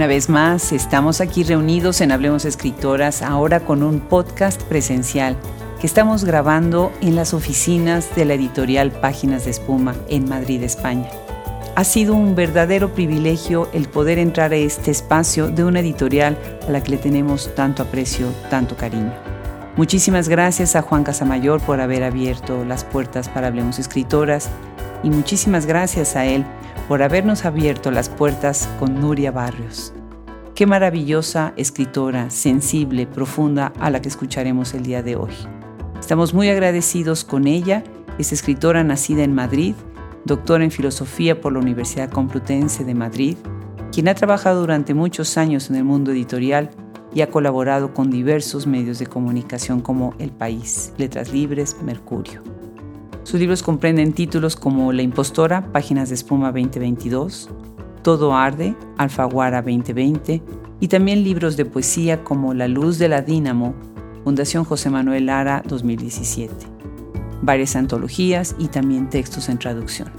Una vez más, estamos aquí reunidos en Hablemos Escritoras, ahora con un podcast presencial que estamos grabando en las oficinas de la editorial Páginas de Espuma en Madrid, España. Ha sido un verdadero privilegio el poder entrar a este espacio de una editorial a la que le tenemos tanto aprecio, tanto cariño. Muchísimas gracias a Juan Casamayor por haber abierto las puertas para Hablemos Escritoras y muchísimas gracias a él por habernos abierto las puertas con Nuria Barrios. Qué maravillosa escritora, sensible, profunda a la que escucharemos el día de hoy. Estamos muy agradecidos con ella, es escritora nacida en Madrid, doctora en filosofía por la Universidad Complutense de Madrid, quien ha trabajado durante muchos años en el mundo editorial y ha colaborado con diversos medios de comunicación como El País, Letras Libres, Mercurio. Sus libros comprenden títulos como La Impostora, Páginas de Espuma 2022, Todo Arde, Alfaguara 2020 y también libros de poesía como La Luz de la Dínamo, Fundación José Manuel Lara 2017, varias antologías y también textos en traducción.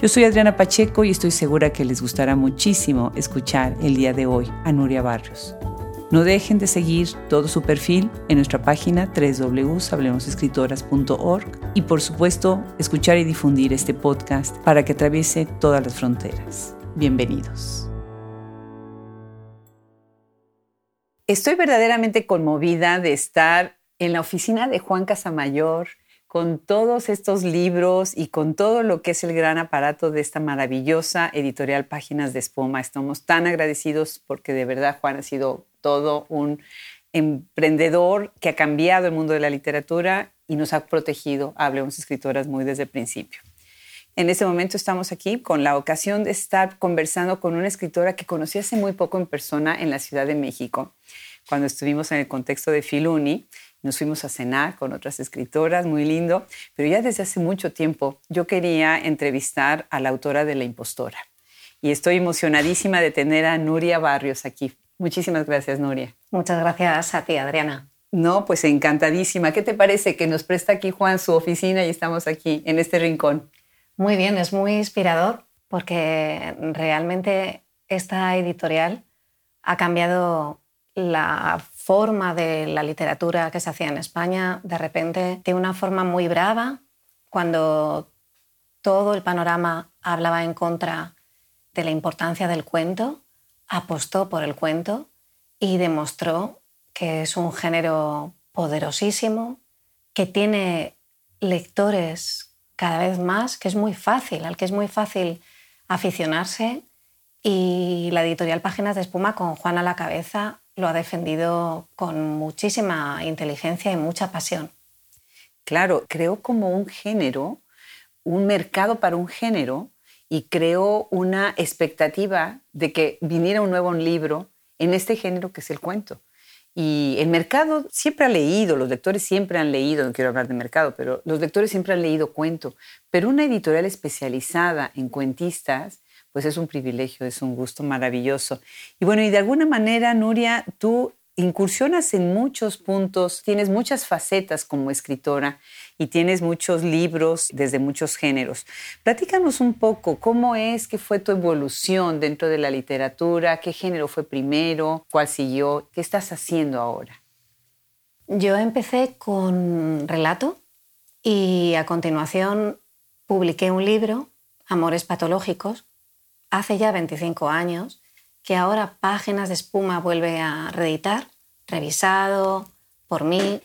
Yo soy Adriana Pacheco y estoy segura que les gustará muchísimo escuchar el día de hoy a Nuria Barrios. No dejen de seguir todo su perfil en nuestra página www.hablemosescritoras.org y por supuesto escuchar y difundir este podcast para que atraviese todas las fronteras. Bienvenidos. Estoy verdaderamente conmovida de estar en la oficina de Juan Casamayor con todos estos libros y con todo lo que es el gran aparato de esta maravillosa editorial Páginas de Espuma. Estamos tan agradecidos porque de verdad Juan ha sido todo un emprendedor que ha cambiado el mundo de la literatura y nos ha protegido, hablemos escritoras, muy desde el principio. En este momento estamos aquí con la ocasión de estar conversando con una escritora que conocí hace muy poco en persona en la Ciudad de México, cuando estuvimos en el contexto de Filuni. Nos fuimos a cenar con otras escritoras, muy lindo, pero ya desde hace mucho tiempo yo quería entrevistar a la autora de La Impostora. Y estoy emocionadísima de tener a Nuria Barrios aquí. Muchísimas gracias, Nuria. Muchas gracias a ti, Adriana. No, pues encantadísima. ¿Qué te parece que nos presta aquí Juan su oficina y estamos aquí en este rincón? Muy bien, es muy inspirador porque realmente esta editorial ha cambiado la forma de la literatura que se hacía en España de repente de una forma muy brava, cuando todo el panorama hablaba en contra de la importancia del cuento, apostó por el cuento y demostró que es un género poderosísimo, que tiene lectores cada vez más, que es muy fácil, al que es muy fácil aficionarse. Y la editorial Páginas de Espuma, con Juan a la cabeza, lo ha defendido con muchísima inteligencia y mucha pasión. Claro, creó como un género, un mercado para un género y creó una expectativa de que viniera un nuevo libro en este género que es el cuento. Y el mercado siempre ha leído, los lectores siempre han leído, no quiero hablar de mercado, pero los lectores siempre han leído cuento. Pero una editorial especializada en cuentistas, pues es un privilegio, es un gusto maravilloso. Y bueno, y de alguna manera, Nuria, tú incursionas en muchos puntos, tienes muchas facetas como escritora y tienes muchos libros desde muchos géneros. Platícanos un poco cómo es que fue tu evolución dentro de la literatura, qué género fue primero, cuál siguió, qué estás haciendo ahora. Yo empecé con relato y a continuación publiqué un libro, Amores Patológicos, hace ya 25 años que ahora Páginas de Espuma vuelve a reeditar, revisado por mí.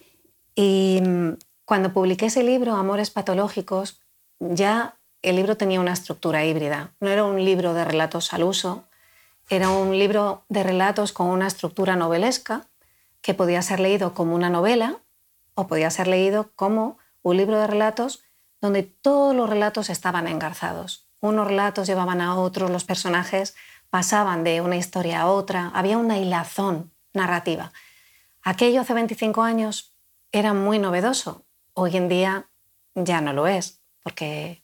Y mm, cuando publiqué ese libro, Amores Patológicos, ya el libro tenía una estructura híbrida. No era un libro de relatos al uso, era un libro de relatos con una estructura novelesca que podía ser leído como una novela o podía ser leído como un libro de relatos donde todos los relatos estaban engarzados. Unos relatos llevaban a otros, los personajes pasaban de una historia a otra, había una hilazón narrativa. Aquello hace 25 años era muy novedoso, hoy en día ya no lo es, porque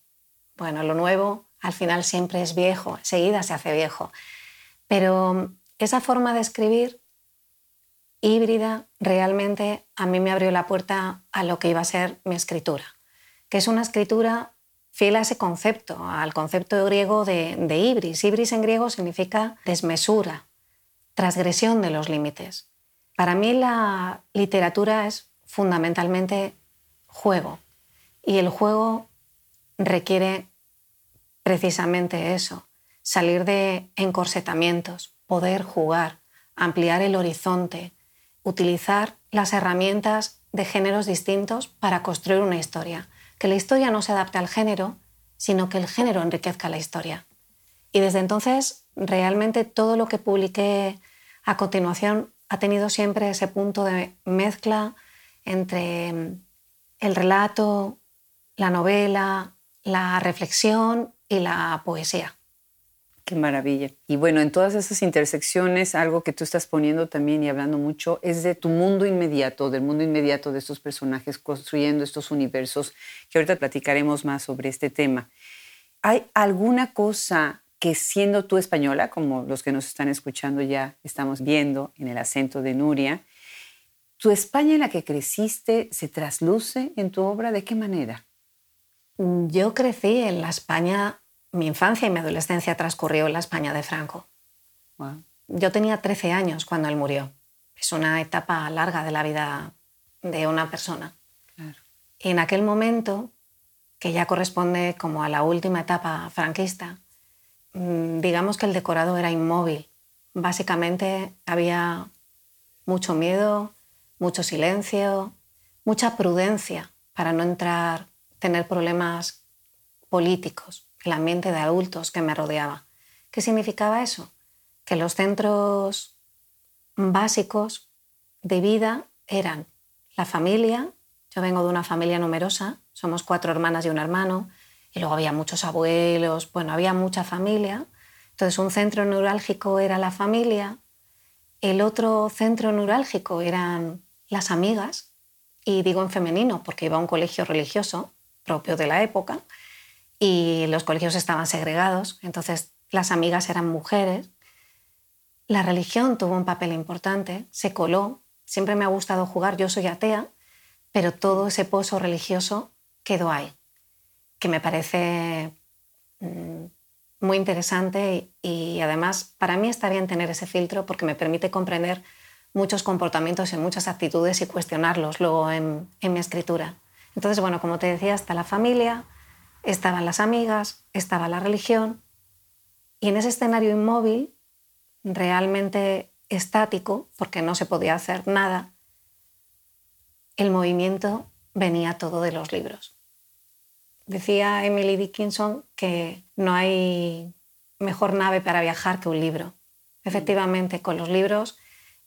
bueno, lo nuevo al final siempre es viejo, enseguida se hace viejo. Pero esa forma de escribir híbrida realmente a mí me abrió la puerta a lo que iba a ser mi escritura, que es una escritura fiel a ese concepto, al concepto griego de, de ibris. Ibris en griego significa desmesura, transgresión de los límites. Para mí la literatura es fundamentalmente juego y el juego requiere precisamente eso, salir de encorsetamientos, poder jugar, ampliar el horizonte, utilizar las herramientas de géneros distintos para construir una historia. Que la historia no se adapte al género, sino que el género enriquezca la historia. Y desde entonces, realmente todo lo que publiqué a continuación ha tenido siempre ese punto de mezcla entre mm, el relato, la novela, la reflexión y la poesía. Qué maravilla. Y bueno, en todas esas intersecciones, algo que tú estás poniendo también y hablando mucho es de tu mundo inmediato, del mundo inmediato de estos personajes, construyendo estos universos, que ahorita platicaremos más sobre este tema. ¿Hay alguna cosa que siendo tú española, como los que nos están escuchando ya estamos viendo en el acento de Nuria, tu España en la que creciste se trasluce en tu obra? ¿De qué manera? Yo crecí en la España, mi infancia y mi adolescencia transcurrió en la España de Franco. Yo tenía 13 años cuando él murió. Es una etapa larga de la vida de una persona. Y en aquel momento, que ya corresponde como a la última etapa franquista, Mm, digamos que el decorado era inmóvil. Básicamente había mucho miedo, mucho silencio, mucha prudencia para no entrar, tener problemas políticos, el ambiente de adultos que me rodeaba. ¿Qué significaba eso? Que los centros básicos de vida eran la familia, yo vengo de una familia numerosa, somos cuatro hermanas y un hermano, y luego había muchos abuelos, bueno, había mucha familia. Entonces un centro neurálgico era la familia, el otro centro neurálgico eran las amigas, y digo en femenino porque iba a un colegio religioso propio de la época y los colegios estaban segregados, entonces las amigas eran mujeres. La religión tuvo un papel importante, se coló, siempre me ha gustado jugar, yo soy atea, pero todo ese pozo religioso quedó ahí que me parece mm, muy interesante y, además para mí está bien tener ese filtro porque me permite comprender muchos comportamientos y muchas actitudes y cuestionarlos luego en, en mi escritura. Entonces, bueno, como te decía, está la familia, estaban las amigas, estaba la religión y en ese escenario inmóvil, realmente estático, porque no se podía hacer nada, el movimiento venía todo de los libros. Decía Emily Dickinson que no hay mejor nave para viajar que un libro. Efectivamente, con los libros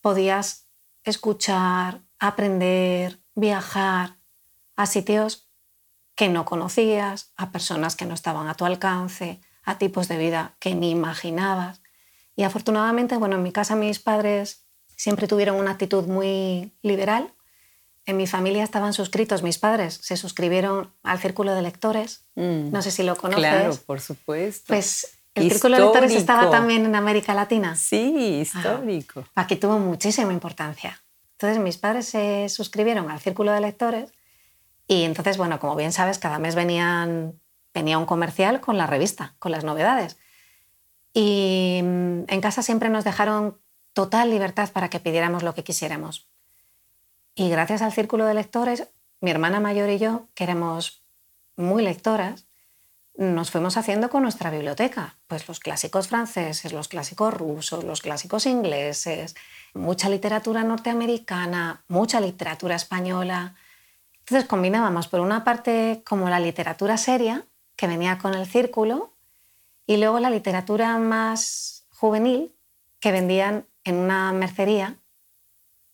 podías escuchar, aprender, viajar a sitios que no conocías, a personas que no estaban a tu alcance, a tipos de vida que ni imaginabas. Y afortunadamente, bueno, en mi casa mis padres siempre tuvieron una actitud muy liberal en mi familia estaban suscritos mis padres, se suscribieron al Círculo de Lectores. Mm, no sé si lo conoces. Claro, por supuesto. Pues el Círculo de Lectores estaba también en América Latina. Sí, histórico. Aquí tuvo muchísima importancia. Entonces mis padres se suscribieron al Círculo de Lectores y entonces, bueno, como bien sabes, cada mes venían, venía un comercial con la revista, con las novedades. Y mm, en casa siempre nos dejaron total libertad para que pidiéramos lo que quisiéramos. Y gracias al círculo de lectores, mi hermana mayor y yo, que éramos muy lectoras, nos fuimos haciendo con nuestra biblioteca, pues los clásicos franceses, los clásicos rusos, los clásicos ingleses, mucha literatura norteamericana, mucha literatura española. Entonces combinábamos por una parte como la literatura seria, que venía con el círculo, y luego la literatura más juvenil, que vendían en una mercería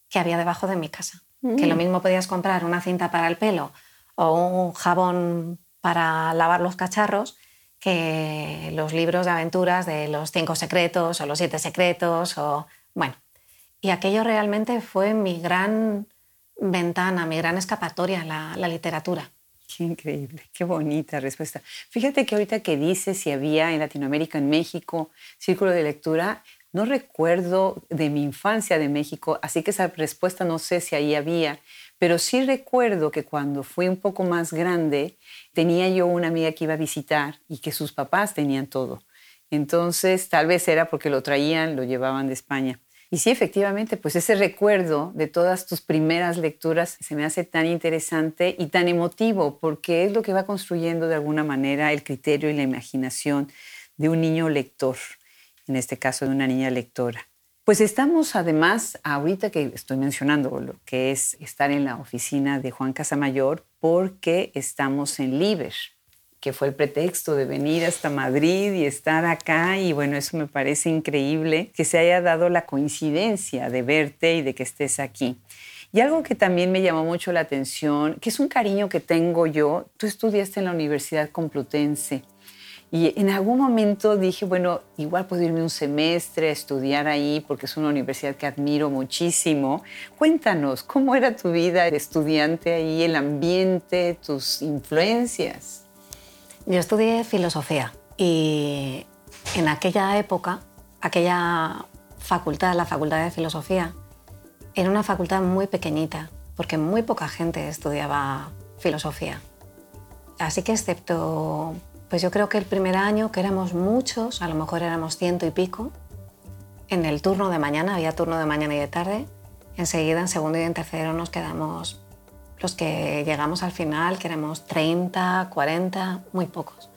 que había debajo de mi casa. Que lo mm. mismo podías comprar una cinta para el pelo o un jabón para lavar los cacharros que los libros de aventuras de los cinco secretos o los siete secretos o bueno. Y aquello realmente fue mi gran ventana, mi gran escapatoria, la, la literatura. Qué increíble, qué bonita respuesta. Fíjate que ahorita que dices si había en Latinoamérica, en México, círculo de lectura, no recuerdo de mi infancia de México, así que esa respuesta no sé si ahí había, pero sí recuerdo que cuando fui un poco más grande, tenía yo una amiga que iba a visitar y que sus papás tenían todo. Entonces, tal vez era porque lo traían, lo llevaban de España. Y sí, efectivamente, pues ese recuerdo de todas tus primeras lecturas se me hace tan interesante y tan emotivo, porque es lo que va construyendo de alguna manera el criterio y la imaginación de un niño lector, en este caso de una niña lectora. Pues estamos además, ahorita que estoy mencionando lo que es estar en la oficina de Juan Casamayor, porque estamos en Liber, que fue el pretexto de venir hasta Madrid y estar acá. Y bueno, eso me parece increíble que se haya dado la coincidencia de verte y de que estés aquí. Y algo que también me llamó mucho la atención, que es un cariño que tengo yo, tú estudiaste en la Universidad Complutense. Y en algún momento dije, bueno, igual puedo irme un semestre a estudiar ahí porque es una universidad que admiro muchísimo. Cuéntanos, ¿cómo era tu vida de estudiante ahí, el ambiente, tus influencias? Yo estudié filosofía y en aquella época, aquella facultad, la facultad de filosofía, era una facultad muy pequeñita, porque muy poca gente estudiaba filosofía. Así que excepto, pues yo creo que el primer año, que éramos muchos, a lo mejor éramos ciento y pico, en el turno de mañana, había turno de mañana y de tarde, enseguida en segundo y en tercero nos quedamos los que llegamos al final, que éramos 30, 40, muy pocos.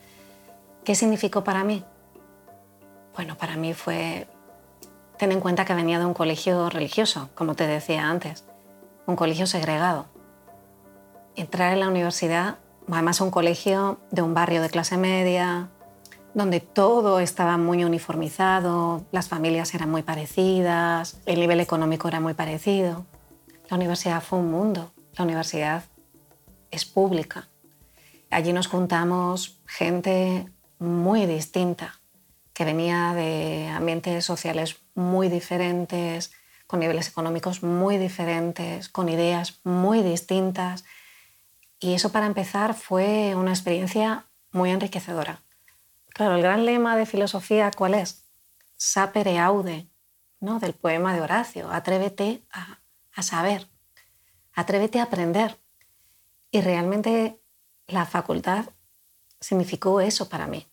¿Qué significó para mí? Bueno, para mí fue, ten en cuenta que venía de un colegio religioso, como te decía antes, un colegio segregado. Entrar en la universidad, además un colegio de un barrio de clase media, donde todo estaba muy uniformizado, las familias eran muy parecidas, el nivel económico era muy parecido. La universidad fue un mundo la universidad es pública. Allí nos juntamos gente muy distinta, que venía de ambientes sociales muy diferentes, con niveles económicos muy diferentes, con ideas muy distintas. Y eso para empezar fue una experiencia muy enriquecedora. Claro, el gran lema de filosofía, ¿cuál es? Sapere aude, ¿no? del poema de Horacio, atrévete a saber atrévete a aprender. Y realmente la facultad significó eso para mí.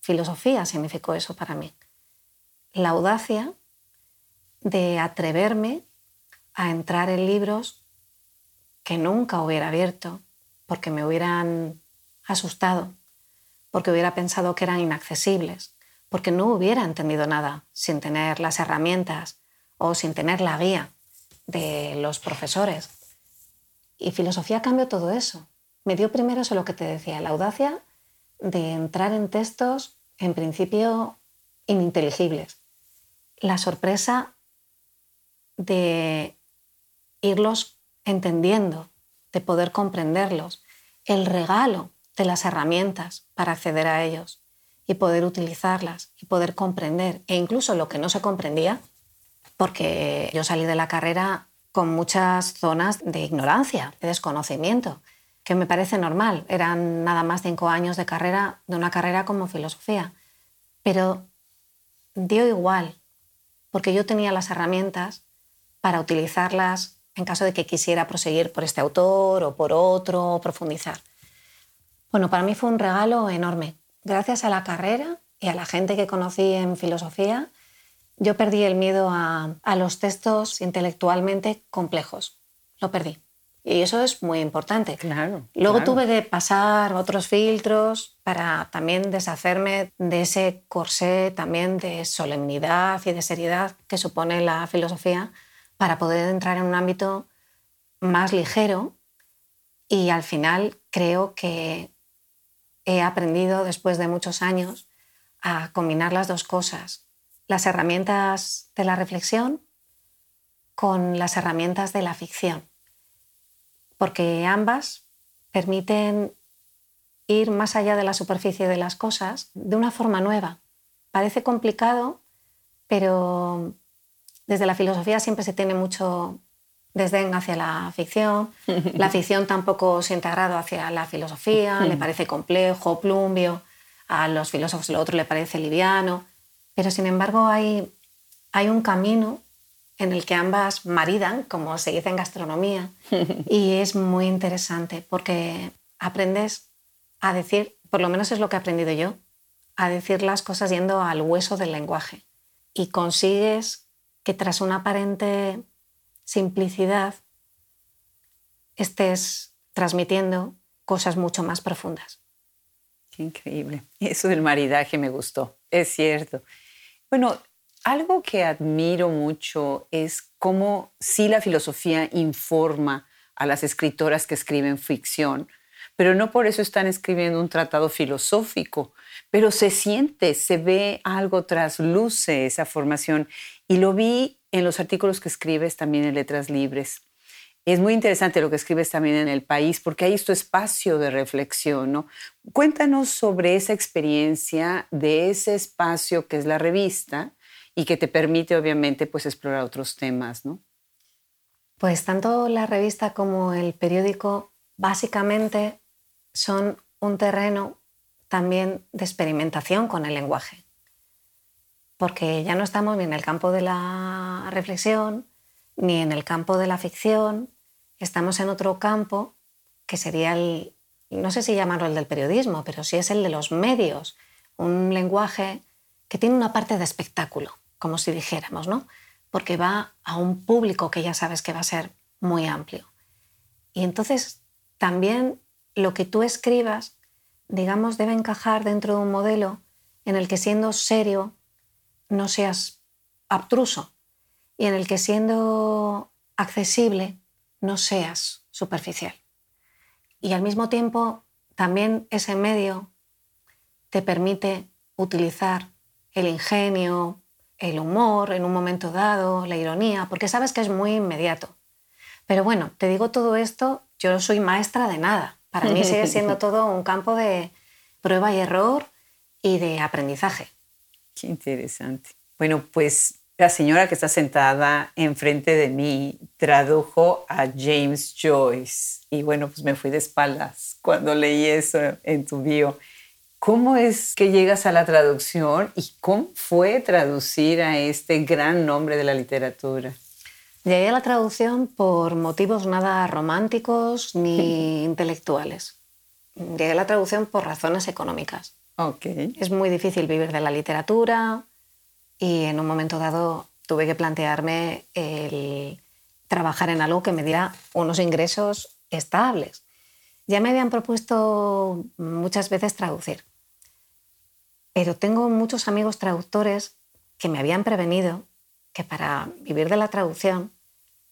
Filosofía significó eso para mí. La audacia de atreverme a entrar en libros que nunca hubiera abierto porque me hubieran asustado, porque hubiera pensado que eran inaccesibles, porque no hubiera entendido nada sin tener las herramientas o sin tener la guía de los profesores. Y filosofía cambió todo eso. Me dio primero eso lo que te decía, la audacia de entrar en textos en principio ininteligibles. La sorpresa de irlos entendiendo, de poder comprenderlos. El regalo de las herramientas para acceder a ellos y poder utilizarlas y poder comprender. E incluso lo que no se comprendía, porque yo salí de la carrera con muchas zonas de ignorancia, de desconocimiento, que me parece normal. Eran nada más cinco años de carrera, de una carrera como filosofía. Pero dio igual, porque yo tenía las herramientas para utilizarlas en caso de que quisiera proseguir por este autor o por otro, o profundizar. Bueno, para mí fue un regalo enorme. Gracias a la carrera y a la gente que conocí en filosofía, yo perdí el miedo a, los textos intelectualmente complejos. Lo perdí. Y eso es muy importante. Claro. Luego tuve que pasar otros filtros para también deshacerme de ese corsé también de solemnidad y de seriedad que supone la filosofía para poder entrar en un ámbito más ligero y al final creo que he aprendido después de muchos años a combinar las dos cosas, las herramientas de la reflexión con las herramientas de la ficción, porque ambas permiten ir más allá de la superficie de las cosas de una forma nueva. Parece complicado, pero desde la filosofía siempre se tiene mucho desdén hacia la ficción. La ficción tampoco se ha integrado hacia la filosofía, le parece complejo, plumbio. A los filósofos lo otro le parece liviano. Pero sin embargo hay, hay un camino en el que ambas maridan, como se dice en gastronomía, y es muy interesante porque aprendes a decir, por lo menos es lo que he aprendido yo, a decir las cosas yendo al hueso del lenguaje y consigues que tras una aparente simplicidad estés transmitiendo cosas mucho más profundas. Qué increíble. Eso del maridaje me gustó, es cierto. Bueno, algo que admiro mucho es cómo sí la filosofía informa a las escritoras que escriben ficción, pero no por eso están escribiendo un tratado filosófico, pero se siente, se ve algo trasluce esa formación y lo vi en los artículos que escribes también en Letras Libres. Es muy interesante lo que escribes también en El País, porque hay tu espacio de reflexión, ¿no? Cuéntanos sobre esa experiencia de ese espacio que es la revista y que te permite, obviamente, pues explorar otros temas, ¿no? Pues tanto la revista como el periódico básicamente son un terreno también de experimentación con el lenguaje, porque ya no estamos ni en el campo de la reflexión, ni en el campo de la ficción, estamos en otro campo que sería el, no sé si llamarlo el del periodismo, pero sí es el de los medios, un lenguaje que tiene una parte de espectáculo, como si dijéramos, ¿no? Porque va a un público que ya sabes que va a ser muy amplio. Y entonces también lo que tú escribas, digamos, debe encajar dentro de un modelo en el que siendo serio no seas abstruso, y en el que siendo accesible no seas superficial. Y al mismo tiempo también ese medio te permite utilizar el ingenio, el humor en un momento dado, la ironía, porque sabes que es muy inmediato. Pero bueno, te digo todo esto, yo soy maestra de nada. Para mí sigue siendo todo un campo de prueba y error y de aprendizaje. Qué interesante. Bueno, pues la señora que está sentada enfrente de mí tradujo a James Joyce. Y bueno, pues me fui de espaldas cuando leí eso en tu bio. ¿Cómo es que llegas a la traducción y cómo fue traducir a este gran nombre de la literatura? Llegué a la traducción por motivos nada románticos ni intelectuales. Llegué a la traducción por razones económicas. Okay. Es muy difícil vivir de la literatura, y en un momento dado tuve que plantearme el trabajar en algo que me diera unos ingresos estables. Ya me habían propuesto muchas veces traducir, pero tengo muchos amigos traductores que me habían prevenido que para vivir de la traducción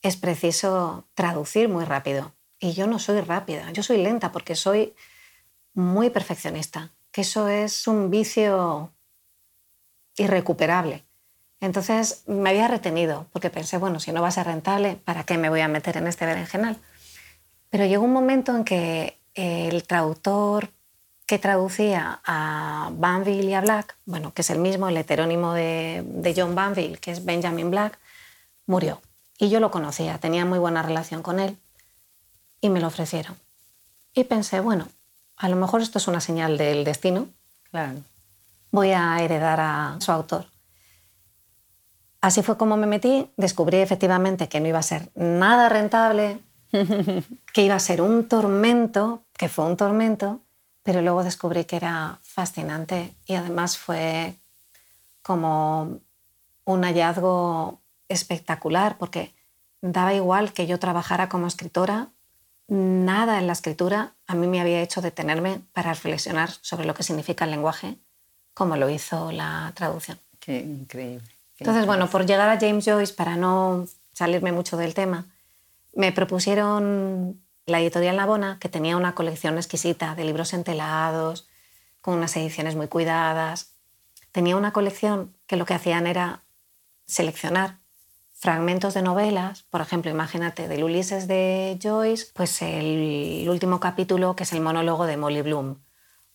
es preciso traducir muy rápido. Y yo no soy rápida, yo soy lenta porque soy muy perfeccionista, que eso es un vicio irrecuperable. Entonces me había retenido porque pensé, bueno, si no va a ser rentable, ¿para qué me voy a meter en este berenjenal? Pero llegó un momento en que el traductor que traducía a Banville y a Black, bueno, que es el mismo, el heterónimo de, de John Banville, que es Benjamin Black, murió. Y yo lo conocía, tenía muy buena relación con él y me lo ofrecieron. Y pensé, bueno, a lo mejor esto es una señal del destino. Claro voy a heredar a su autor. Así fue como me metí, descubrí efectivamente que no iba a ser nada rentable, que iba a ser un tormento, que fue un tormento, pero luego descubrí que era fascinante y además fue como un hallazgo espectacular porque daba igual que yo trabajara como escritora, nada en la escritura a mí me había hecho detenerme para reflexionar sobre lo que significa el lenguaje como lo hizo la traducción. Qué increíble. Entonces, bueno, por llegar a James Joyce, para no salirme mucho del tema, me propusieron la editorial Navona, que tenía una colección exquisita de libros entelados, con unas ediciones muy cuidadas. Tenía una colección que lo que hacían era seleccionar fragmentos de novelas, por ejemplo, imagínate, del Ulises de Joyce, pues el último capítulo que es el monólogo de Molly Bloom,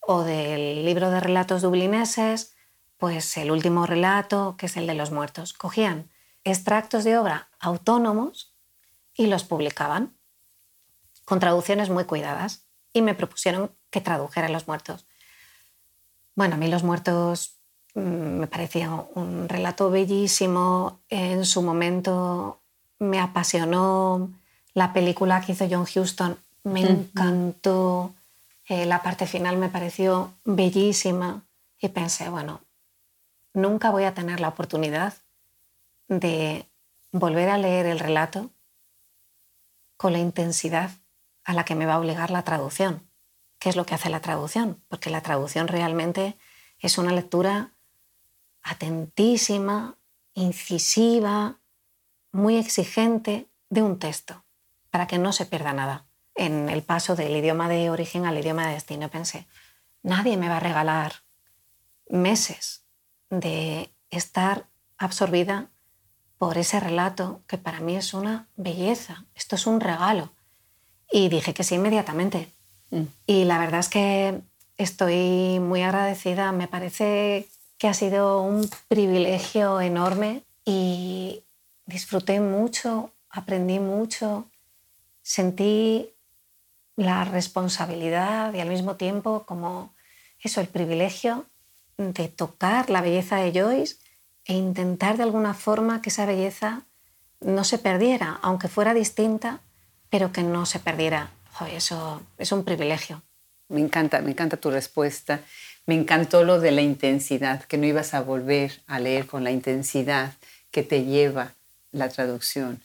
o del libro de relatos dublineses, pues el último relato, que es el de los muertos. Cogían extractos de obra autónomos y los publicaban con traducciones muy cuidadas y me propusieron que tradujera Los muertos. Bueno, a mí Los muertos mm, me parecía un relato bellísimo, en su momento me apasionó la película que hizo John Huston, me encantó. Eh, la parte final me pareció bellísima y pensé, bueno, nunca voy a tener la oportunidad de volver a leer el relato con la intensidad a la que me va a obligar la traducción. ¿Qué es lo que hace la traducción? Porque la traducción realmente es una lectura atentísima, incisiva, muy exigente de un texto, para que no se pierda nada. En el paso del idioma de origen al idioma de destino pensé, nadie me va a regalar meses de estar absorbida por ese relato que para mí es una belleza, esto es un regalo. Y dije que sí inmediatamente. Mm. Y la verdad es que estoy muy agradecida, me parece que ha sido un privilegio enorme y disfruté mucho, aprendí mucho, sentí la responsabilidad y al mismo tiempo como eso, el privilegio de tocar la belleza de Joyce e intentar de alguna forma que esa belleza no se perdiera, aunque fuera distinta, pero que no se perdiera. eso es un privilegio. Me encanta, me encanta tu respuesta. Me encantó lo de la intensidad, que no ibas a volver a leer con la intensidad que te lleva la traducción.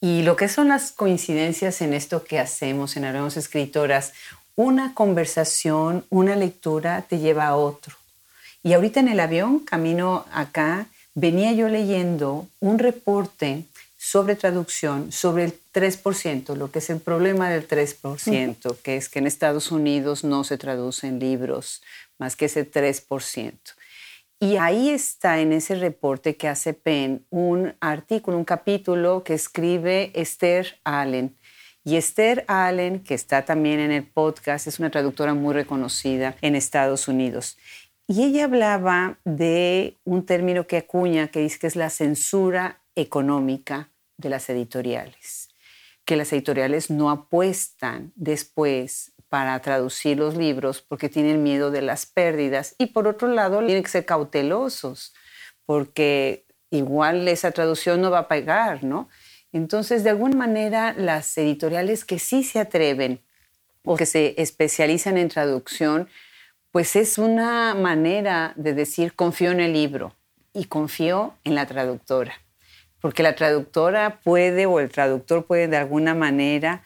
Y lo que son las coincidencias en esto que hacemos en Hablamos Escritoras, una conversación, una lectura te lleva a otro. Y ahorita en el avión, camino acá, venía yo leyendo un reporte sobre traducción, sobre el 3%, lo que es el problema del 3%, que es que en Estados Unidos no se traducen libros más que ese 3%. Y ahí está en ese reporte que hace Penn un artículo, un capítulo que escribe Esther Allen. Y Esther Allen, que está también en el podcast, es una traductora muy reconocida en Estados Unidos. Y ella hablaba de un término que acuña, que dice que es la censura económica de las editoriales, que las editoriales no apuestan después para traducir los libros porque tienen miedo de las pérdidas y por otro lado tienen que ser cautelosos porque igual esa traducción no va a pagar, ¿no? Entonces, de alguna manera, las editoriales que sí se atreven o que se especializan en traducción pues es una manera de decir confío en el libro y confío en la traductora, porque la traductora puede o el traductor puede de alguna manera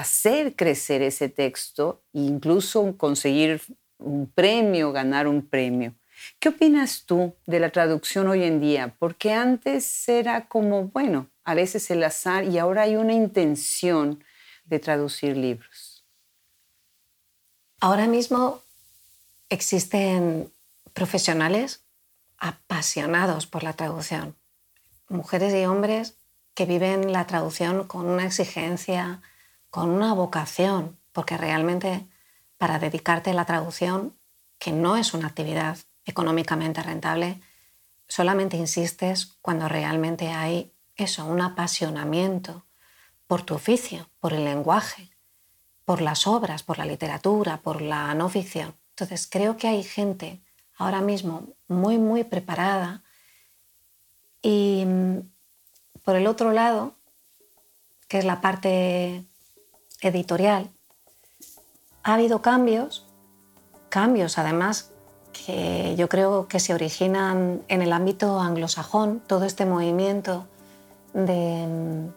hacer crecer ese texto e incluso conseguir un premio, ganar un premio. ¿Qué opinas tú de la traducción hoy en día? Porque antes era como, bueno, a veces el azar y ahora hay una intención de traducir libros. Ahora mismo existen profesionales apasionados por la traducción, mujeres y hombres que viven la traducción con una exigencia, con una vocación, porque realmente para dedicarte a la traducción, que no es una actividad económicamente rentable, solamente insistes cuando realmente hay eso, un apasionamiento por tu oficio, por el lenguaje, por las obras, por la literatura, por la no. Entonces creo que hay gente ahora mismo muy, muy preparada y mm, por el otro lado, que es la parte editorial, ha habido cambios, cambios además que yo creo que se originan en el ámbito anglosajón, todo este movimiento de mm,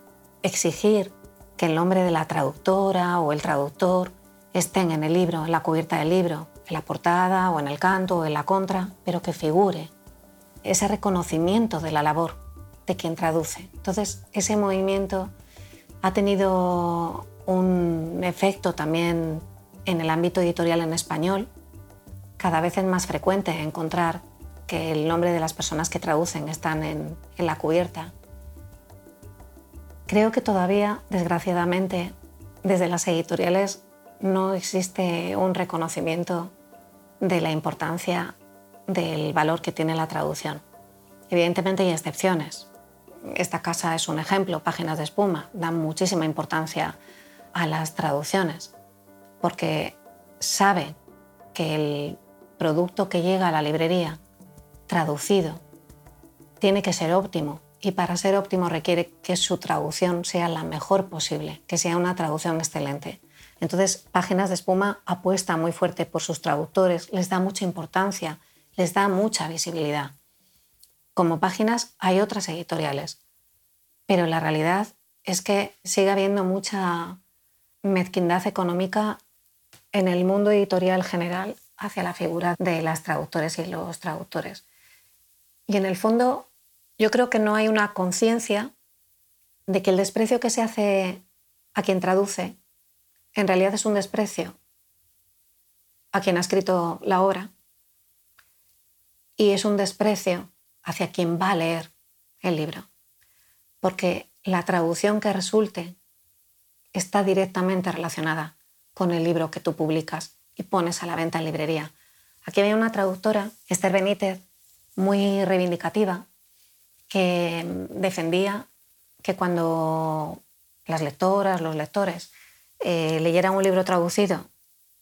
exigir que el nombre de la traductora o el traductor estén en el libro, en la cubierta del libro, en la portada o en el canto o en la contra, pero que figure ese reconocimiento de la labor de quien traduce. Entonces, ese movimiento ha tenido un efecto también en el ámbito editorial en español. Cada vez es más frecuente encontrar que el nombre de las personas que traducen están en, la cubierta. Creo que todavía, desgraciadamente, desde las editoriales no existe un reconocimiento de la importancia del valor que tiene la traducción. Evidentemente hay excepciones. Esta casa es un ejemplo, Páginas de Espuma, da muchísima importancia a las traducciones porque sabe que el producto que llega a la librería traducido tiene que ser óptimo y para ser óptimo requiere que su traducción sea la mejor posible, que sea una traducción excelente. Entonces, Páginas de Espuma apuesta muy fuerte por sus traductores, les da mucha importancia, les da mucha visibilidad. como páginas hay otras editoriales. Pero la realidad es que sigue habiendo mucha mezquindad económica en el mundo editorial general hacia la figura de las traductores y los traductores. Y en el fondo yo creo que no hay una conciencia de que el desprecio que se hace a quien traduce en realidad es un desprecio a quien ha escrito la obra y es un desprecio hacia quien va a leer el libro. Porque la traducción que resulte está directamente relacionada con el libro que tú publicas y pones a la venta en librería. Aquí había una traductora, Esther Benítez, muy reivindicativa, que defendía que cuando las lectoras, los lectores, eh, leyeran un libro traducido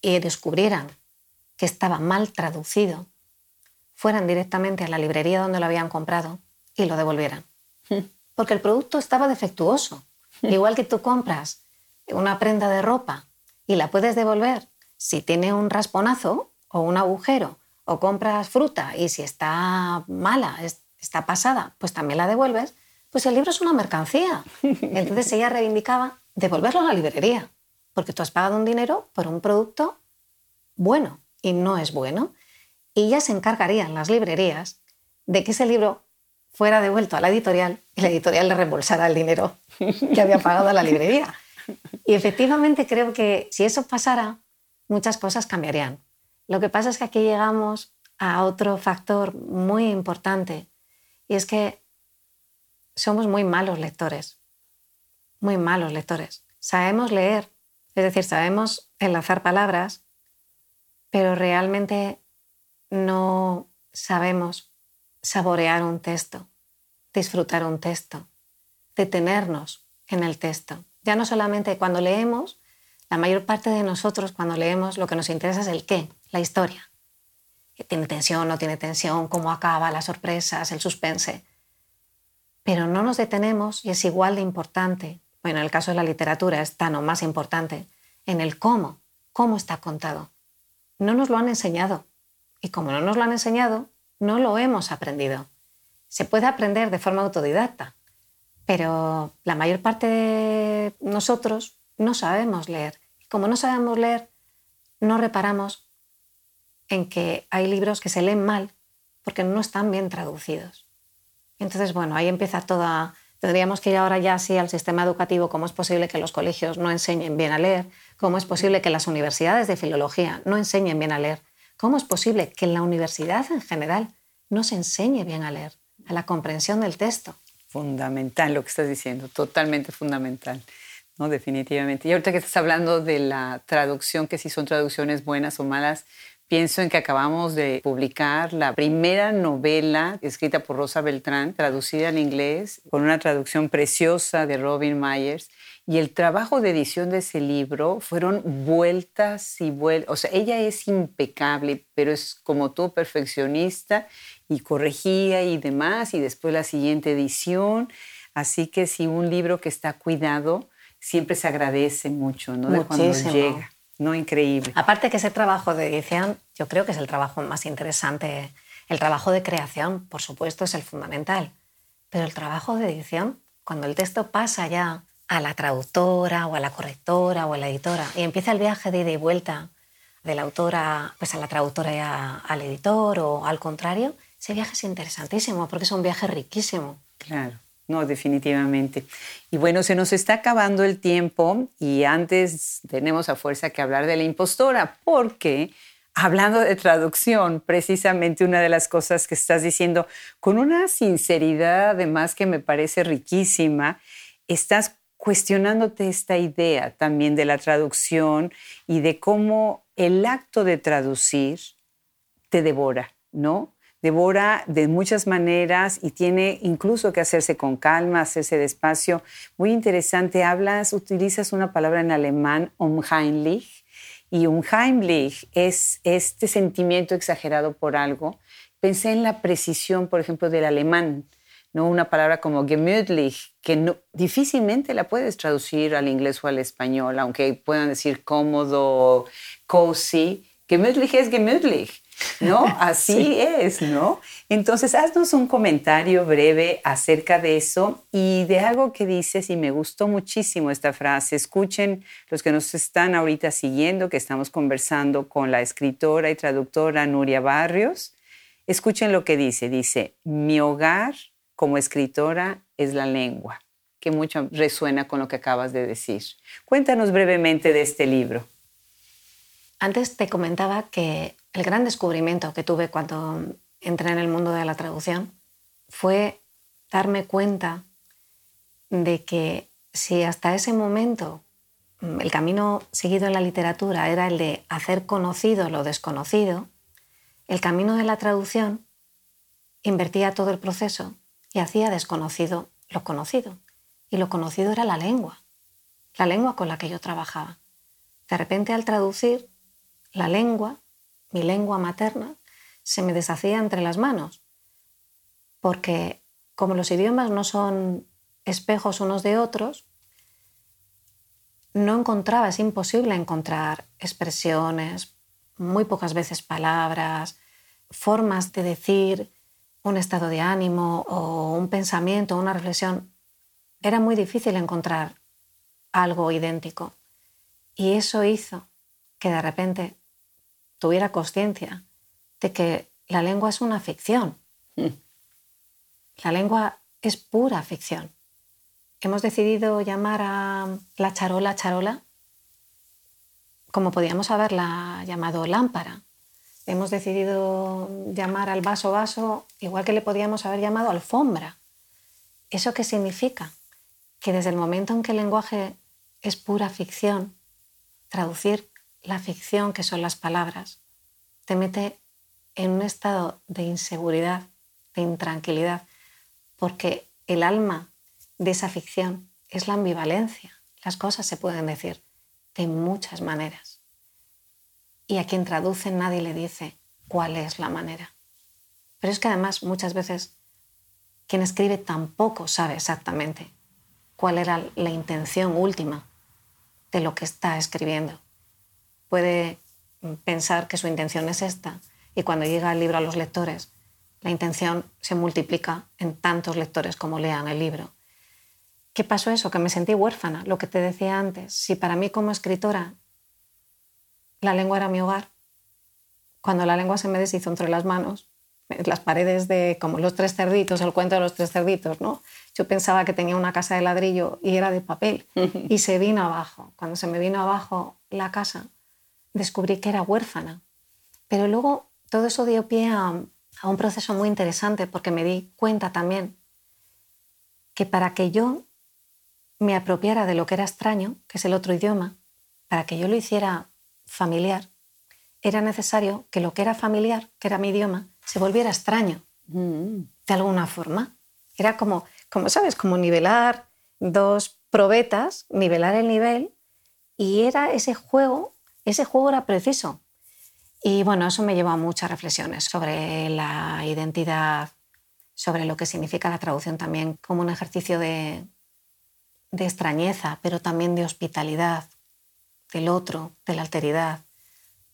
y descubrieran que estaba mal traducido, fueran directamente a la librería donde lo habían comprado y lo devolvieran. Porque el producto estaba defectuoso. Igual que tú compras una prenda de ropa y la puedes devolver si tiene un rasponazo o un agujero, o compras fruta y si está mala, está pasada, pues también la devuelves, pues el libro es una mercancía. Entonces ella reivindicaba devolverlo a la librería, porque tú has pagado un dinero por un producto bueno y no es bueno. Y ya se encargarían las librerías de que ese libro fuera devuelto a la editorial y la editorial le reembolsara el dinero que había pagado a la librería. Y efectivamente creo que si eso pasara, muchas cosas cambiarían. Lo que pasa es que aquí llegamos a otro factor muy importante y es que somos muy malos lectores, muy malos lectores. Sabemos leer, es decir, sabemos enlazar palabras, pero realmente no sabemos saborear un texto, disfrutar un texto, detenernos en el texto. Ya no solamente cuando leemos, la mayor parte de nosotros cuando leemos lo que nos interesa es el qué, la historia. ¿Tiene tensión, no tiene tensión? ¿Cómo acaba? Las sorpresas, el suspense. Pero no nos detenemos y es igual de importante, bueno, en el caso de la literatura es tan o más importante, en el cómo, cómo está contado. No nos lo han enseñado. Y como no nos lo han enseñado, no lo hemos aprendido. Se puede aprender de forma autodidacta, pero la mayor parte de nosotros no sabemos leer. Como no sabemos leer, no reparamos en que hay libros que se leen mal porque no están bien traducidos. Entonces, bueno, ahí empieza toda... Tendríamos que ir ahora ya así al sistema educativo, cómo es posible que los colegios no enseñen bien a leer, cómo es posible que las universidades de filología no enseñen bien a leer, cómo es posible que en la universidad en general no se enseñe bien a leer, a la comprensión del texto. Fundamental lo que estás diciendo, totalmente fundamental. ¿no? Definitivamente. Y ahorita que estás hablando de la traducción, que si son traducciones buenas o malas, pienso en que acabamos de publicar la primera novela escrita por Rosa Beltrán, traducida al inglés, con una traducción preciosa de Robin Myers. Y el trabajo de edición de ese libro fueron vueltas y vueltas. O sea, ella es impecable, pero es como tú, perfeccionista y corregía y demás, y después la siguiente edición. Así que si un libro que está cuidado, siempre se agradece mucho, ¿no? De cuando llega. No, increíble. Aparte que ese trabajo de edición, yo creo que es el trabajo más interesante. El trabajo de creación, por supuesto, es el fundamental. Pero el trabajo de edición, cuando el texto pasa ya a la traductora o a la correctora o a la editora y empieza el viaje de ida y vuelta de la autora pues a la traductora y al editor o al contrario, ese viaje es interesantísimo porque es un viaje riquísimo. Claro. No, definitivamente. Y bueno, se nos está acabando el tiempo y antes tenemos a fuerza que hablar de la impostora, porque hablando de traducción, precisamente una de las cosas que estás diciendo, con una sinceridad además que me parece riquísima, estás cuestionándote esta idea también de la traducción y de cómo el acto de traducir te devora, ¿no? Devora de muchas maneras y tiene incluso que hacerse con calma, hacerse despacio. Muy interesante, hablas, utilizas una palabra en alemán, unheimlich, y unheimlich es este sentimiento exagerado por algo. Pensé en la precisión, por ejemplo, del alemán, ¿no? Una palabra como gemütlich, que no, difícilmente la puedes traducir al inglés o al español, aunque puedan decir cómodo, cozy. Gemütlich es gemütlich ¿no? Así es, ¿no? Entonces, haznos un comentario breve acerca de eso y de algo que dices, y me gustó muchísimo esta frase. Escuchen los que nos están ahorita siguiendo, que estamos conversando con la escritora y traductora Nuria Barrios. Escuchen lo que dice. Dice, mi hogar como escritora es la lengua, que mucho resuena con lo que acabas de decir. Cuéntanos brevemente de este libro. Antes te comentaba que el gran descubrimiento que tuve cuando entré en el mundo de la traducción fue darme cuenta de que si hasta ese momento mm, el camino seguido en la literatura era el de hacer conocido lo desconocido, el camino de la traducción invertía todo el proceso y hacía desconocido lo conocido. Y lo conocido era la lengua, la lengua con la que yo trabajaba. De repente al traducir, la lengua mi lengua materna, se me deshacía entre las manos, porque como los idiomas no son espejos unos de otros, no encontraba, es imposible encontrar expresiones, muy pocas veces palabras, formas de decir un estado de ánimo o un pensamiento, una reflexión. Era muy difícil encontrar algo idéntico. Y eso hizo que de repente tuviera conciencia de que la lengua es una ficción. Hmm. La lengua es pura ficción. Hemos decidido llamar a la charola charola como podíamos haberla llamado lámpara. Hemos decidido llamar al vaso vaso igual que le podíamos haber llamado alfombra. ¿Eso qué significa? Que desde el momento en que el lenguaje es pura ficción, traducir la ficción que son las palabras, te mete en un estado de inseguridad, de intranquilidad, porque el alma de esa ficción es la ambivalencia. Las cosas se pueden decir de muchas maneras. Y a quien traduce nadie le dice cuál es la manera. Pero es que además muchas veces quien escribe tampoco sabe exactamente cuál era la intención última de lo que está escribiendo puede pensar que su intención es esta y cuando llega el libro a los lectores, la intención se multiplica en tantos lectores como lean el libro. ¿Qué pasó eso? Que me sentí huérfana, lo que te decía antes. Si para mí como escritora la lengua era mi hogar, cuando la lengua se me deshizo entre las manos, las paredes de como los tres cerditos, el cuento de los tres cerditos, ¿no? Yo pensaba que tenía una casa de ladrillo y era de papel y se vino abajo. Cuando se me vino abajo la casa, descubrí que era huérfana. Pero luego todo eso dio pie a, un proceso muy interesante porque me di cuenta también que para que yo me apropiara de lo que era extraño, que es el otro idioma, para que yo lo hiciera familiar, era necesario que lo que era familiar, que era mi idioma, se volviera extraño, mm. de alguna forma. Era como, como, ¿sabes? Como nivelar dos probetas, nivelar el nivel, y era ese juego ese juego era preciso. Y bueno, eso me llevó a muchas reflexiones sobre la identidad, sobre lo que significa la traducción también como un ejercicio de, de extrañeza, pero también de hospitalidad del otro, de la alteridad,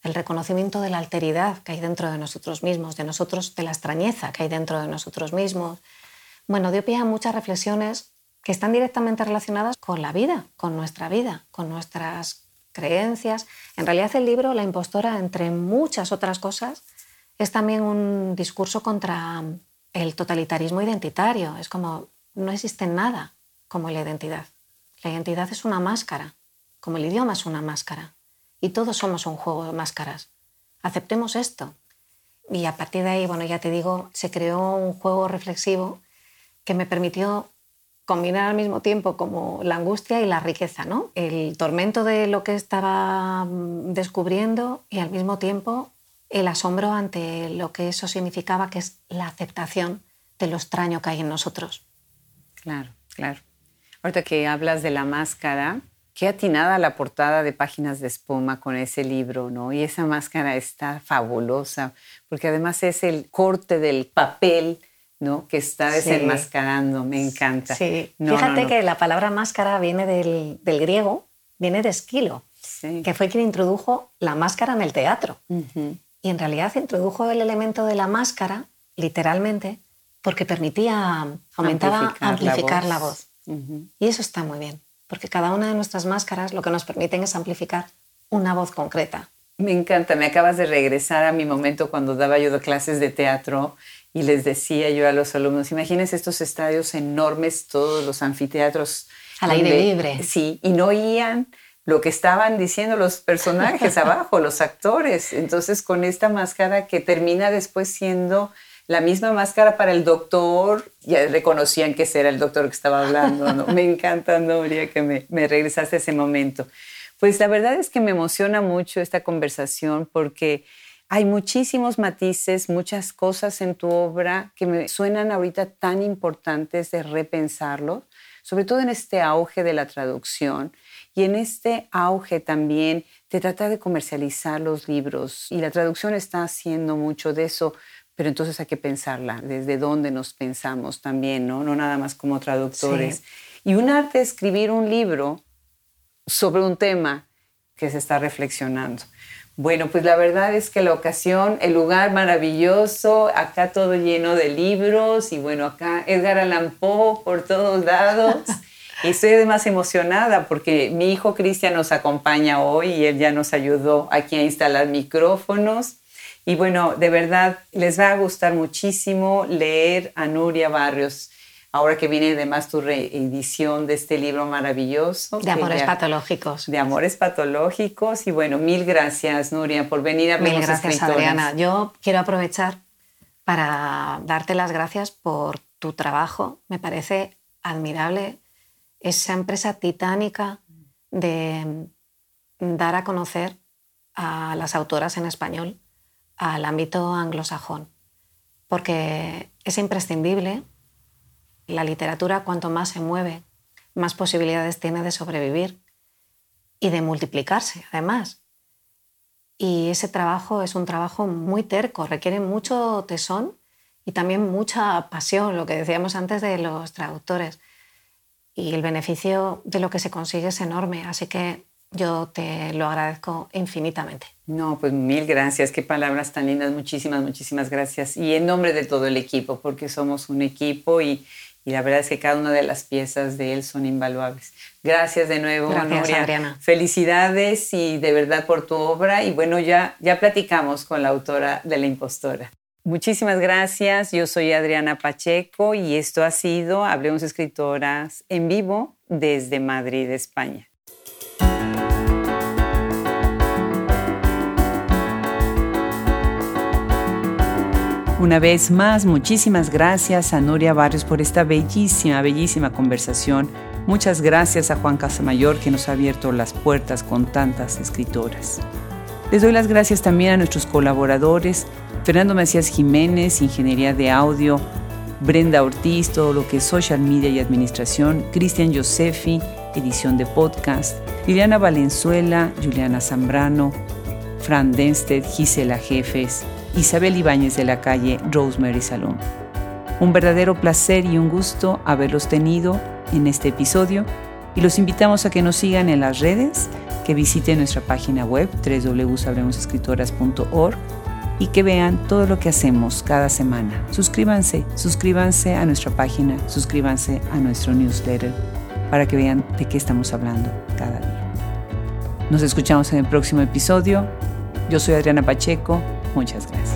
el reconocimiento de la alteridad que hay dentro de nosotros mismos, de nosotros, de la extrañeza que hay dentro de nosotros mismos. Bueno, dio pie a muchas reflexiones que están directamente relacionadas con la vida, con nuestra vida, con nuestras creencias. En realidad el libro, La impostora, entre muchas otras cosas, es también un discurso contra el totalitarismo identitario. Es como, no existe nada como la identidad. La identidad es una máscara, como el idioma es una máscara. Y todos somos un juego de máscaras. Aceptemos esto. Y a partir de ahí, bueno, ya te digo, se creó un juego reflexivo que me permitió combinar al mismo tiempo como la angustia y la riqueza, ¿no? El tormento de lo que estaba mm, descubriendo y al mismo tiempo el asombro ante lo que eso significaba, que es la aceptación de lo extraño que hay en nosotros. Claro, claro. Ahorita que hablas de la máscara, qué atinada la portada de Páginas de Espuma con ese libro, ¿no? Y esa máscara está fabulosa, porque además es el corte del papel ¿no? que está desenmascarando, me encanta. Sí. Fíjate que la palabra máscara viene del, griego, viene de Esquilo, que fue quien introdujo la máscara en el teatro. y en realidad introdujo el elemento de la máscara, literalmente, porque permitía, aumentaba, amplificar, la voz. Y eso está muy bien, porque cada una de nuestras máscaras lo que nos permiten es amplificar una voz concreta. Me encanta, me acabas de regresar a mi momento cuando daba yo clases de teatro y les decía yo a los alumnos, imagínense estos estadios enormes, todos los anfiteatros. Al aire libre. Sí, y no oían lo que estaban diciendo los personajes abajo, los actores. Entonces, con esta máscara que termina después siendo la misma máscara para el doctor, ya reconocían que ese era el doctor que estaba hablando. Me encanta, Noria, que me, me regresaste a ese momento. Pues la verdad es que me emociona mucho esta conversación porque hay muchísimos matices, muchas cosas en tu obra que me suenan ahorita tan importantes de repensarlo, sobre todo en este auge de la traducción y en este auge también de tratar de comercializar los libros. Y la traducción está haciendo mucho de eso, pero entonces hay que pensarla, desde dónde nos pensamos también, ¿no? No nada más como traductores. Y un arte es escribir un libro sobre un tema que se está reflexionando. Bueno, pues la verdad es que la ocasión, el lugar maravilloso, acá todo lleno de libros y bueno, acá Edgar Allan Poe por todos lados. Y estoy además emocionada porque mi hijo Cristian nos acompaña hoy y él ya nos ayudó aquí a instalar micrófonos. Y bueno, de verdad les va a gustar muchísimo leer a Nuria Barrios ahora que viene además tu reedición de este libro maravilloso. De Amores Patológicos. De Amores Patológicos. Y bueno, mil gracias, Nuria, por venir a Mil gracias, Adriana. Yo quiero aprovechar para darte las gracias por tu trabajo. Me parece admirable esa empresa titánica de dar a conocer a las autoras en español al ámbito anglosajón, porque es imprescindible la literatura cuanto más se mueve, más posibilidades tiene de sobrevivir y de multiplicarse, además. Y ese trabajo es un trabajo muy terco, requiere mucho tesón y también mucha pasión, lo que decíamos antes de los traductores. Y el beneficio de lo que se consigue es enorme, así que yo te lo agradezco infinitamente. No, pues mil gracias, qué palabras tan lindas, muchísimas, muchísimas gracias. Y en nombre de todo el equipo, porque somos un equipo y, y la verdad es que cada una de las piezas de él son invaluables. Gracias de nuevo, Gracias, Adriana. Felicidades y de verdad por tu obra. Y bueno, ya, ya platicamos con la autora de La Impostora. Muchísimas gracias. Yo soy Adriana Pacheco y esto ha sido Hablemos Escritoras en vivo desde Madrid, España. Una vez más, muchísimas gracias a Nuria Barrios por esta bellísima, bellísima conversación. Muchas gracias a Juan Casamayor que nos ha abierto las puertas con tantas escritoras. Les doy las gracias también a nuestros colaboradores, Fernando Macías Jiménez, Ingeniería de Audio, Brenda Ortiz, todo lo que es social media y administración, Cristian Josefi, edición de podcast, Liliana Valenzuela, Juliana Zambrano, Fran Denstedt, Gisela Jefes, Isabel Ibáñez de la calle Rosemary Salón. Un verdadero placer y un gusto haberlos tenido en este episodio y los invitamos a que nos sigan en las redes, que visiten nuestra página web www.sabremosescritoras.org y que vean todo lo que hacemos cada semana. Suscríbanse, suscríbanse a nuestra página, suscríbanse a nuestro newsletter para que vean de qué estamos hablando cada día. Nos escuchamos en el próximo episodio. Yo soy Adriana Pacheco Muchas gracias.